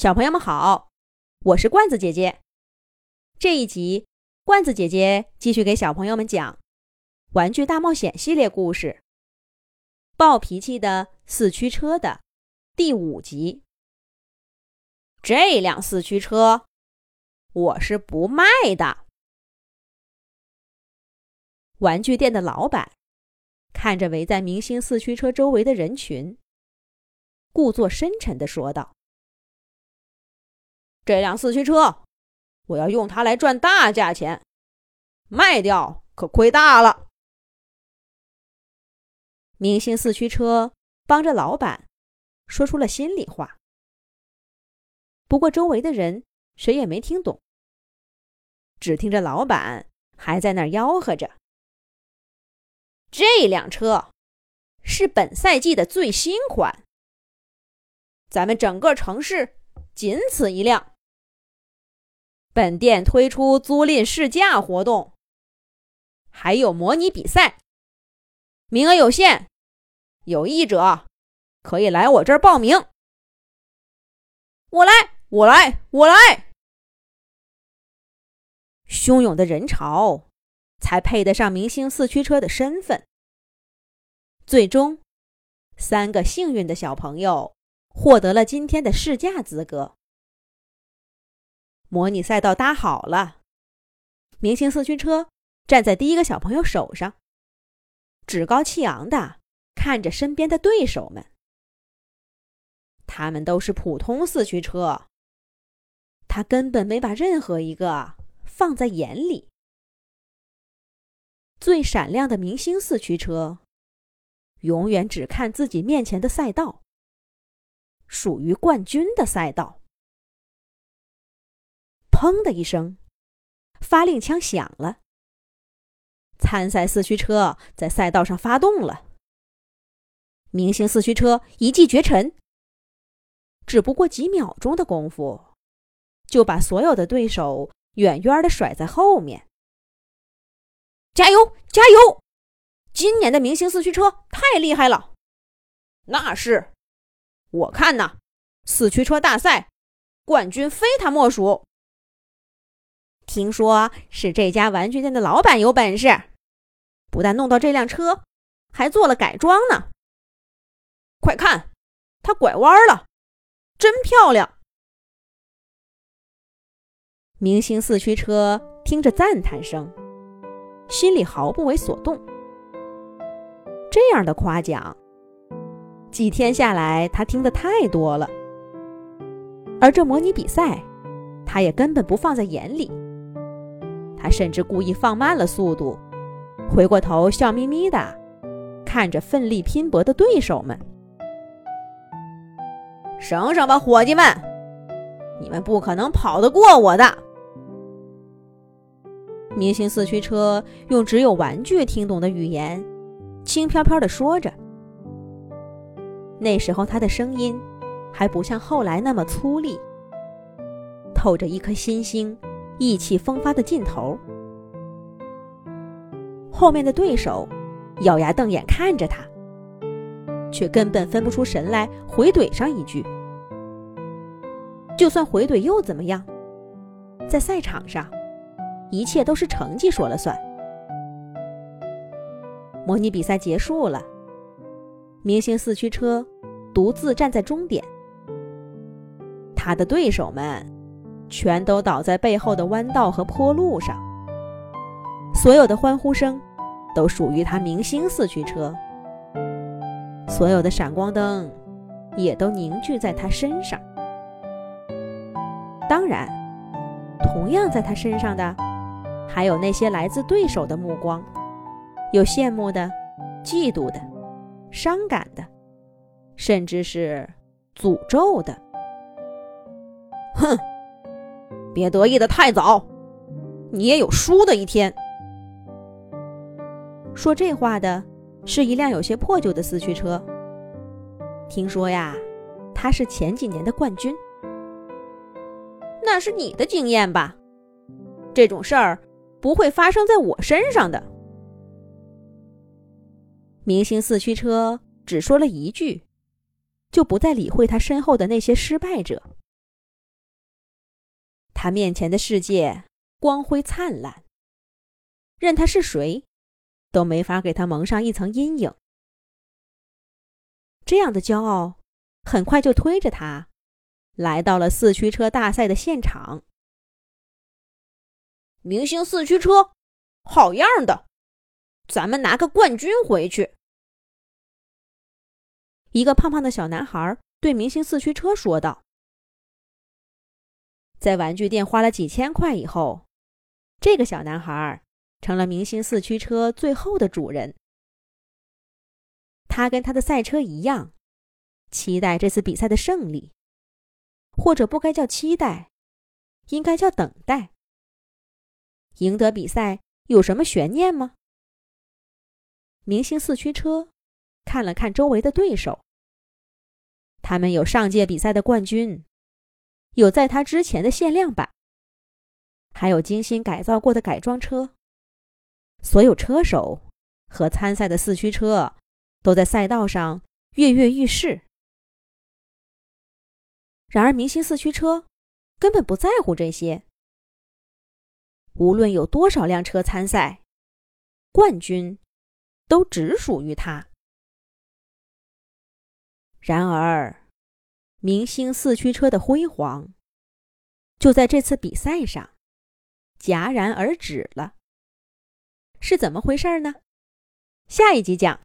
小朋友们好，我是罐子姐姐。这一集，罐子姐姐继续给小朋友们讲《玩具大冒险》系列故事《暴脾气的四驱车》的第五集。这辆四驱车，我是不卖的。玩具店的老板看着围在明星四驱车周围的人群，故作深沉的说道。这辆四驱车，我要用它来赚大价钱，卖掉可亏大了。明星四驱车帮着老板说出了心里话，不过周围的人谁也没听懂，只听着老板还在那儿吆喝着：“这辆车是本赛季的最新款，咱们整个城市仅此一辆。”本店推出租赁试驾活动，还有模拟比赛，名额有限，有意者可以来我这儿报名。我来，我来，我来！汹涌的人潮才配得上明星四驱车的身份。最终，三个幸运的小朋友获得了今天的试驾资格。模拟赛道搭好了，明星四驱车站在第一个小朋友手上，趾高气昂的看着身边的对手们。他们都是普通四驱车，他根本没把任何一个放在眼里。最闪亮的明星四驱车，永远只看自己面前的赛道，属于冠军的赛道。砰的一声，发令枪响了。参赛四驱车在赛道上发动了。明星四驱车一骑绝尘，只不过几秒钟的功夫，就把所有的对手远远的甩在后面。加油，加油！今年的明星四驱车太厉害了。那是，我看呐，四驱车大赛冠军非他莫属。听说是这家玩具店的老板有本事，不但弄到这辆车，还做了改装呢。快看，他拐弯了，真漂亮！明星四驱车听着赞叹声，心里毫不为所动。这样的夸奖，几天下来他听的太多了，而这模拟比赛，他也根本不放在眼里。他甚至故意放慢了速度，回过头笑眯眯的看着奋力拼搏的对手们。省省吧，伙计们，你们不可能跑得过我的！明星四驱车用只有玩具听懂的语言，轻飘飘的说着。那时候他的声音还不像后来那么粗粝，透着一颗新星。意气风发的劲头，后面的对手咬牙瞪眼看着他，却根本分不出神来回怼上一句。就算回怼又怎么样？在赛场上，一切都是成绩说了算。模拟比赛结束了，明星四驱车独自站在终点，他的对手们。全都倒在背后的弯道和坡路上。所有的欢呼声都属于他明星四驱车，所有的闪光灯也都凝聚在他身上。当然，同样在他身上的还有那些来自对手的目光，有羡慕的、嫉妒的、伤感的，甚至是诅咒的。哼！别得意的太早，你也有输的一天。说这话的是一辆有些破旧的四驱车。听说呀，他是前几年的冠军。那是你的经验吧？这种事儿不会发生在我身上的。明星四驱车只说了一句，就不再理会他身后的那些失败者。他面前的世界光辉灿烂，任他是谁，都没法给他蒙上一层阴影。这样的骄傲，很快就推着他来到了四驱车大赛的现场。明星四驱车，好样的！咱们拿个冠军回去。一个胖胖的小男孩对明星四驱车说道：“在玩具店花了几千块以后，这个小男孩成了明星四驱车最后的主人。他跟他的赛车一样，期待这次比赛的胜利，或者不该叫期待，应该叫等待。”赢得比赛有什么悬念吗？明星四驱车看了看周围的对手，他们有上届比赛的冠军，有在他之前的限量版，还有精心改造过的改装车。所有车手和参赛的四驱车都在赛道上跃跃欲试。然而，明星四驱车根本不在乎这些。无论有多少辆车参赛，冠军都只属于他。然而，明星四驱车的辉煌就在这次比赛上戛然而止了。是怎么回事呢？下一集讲。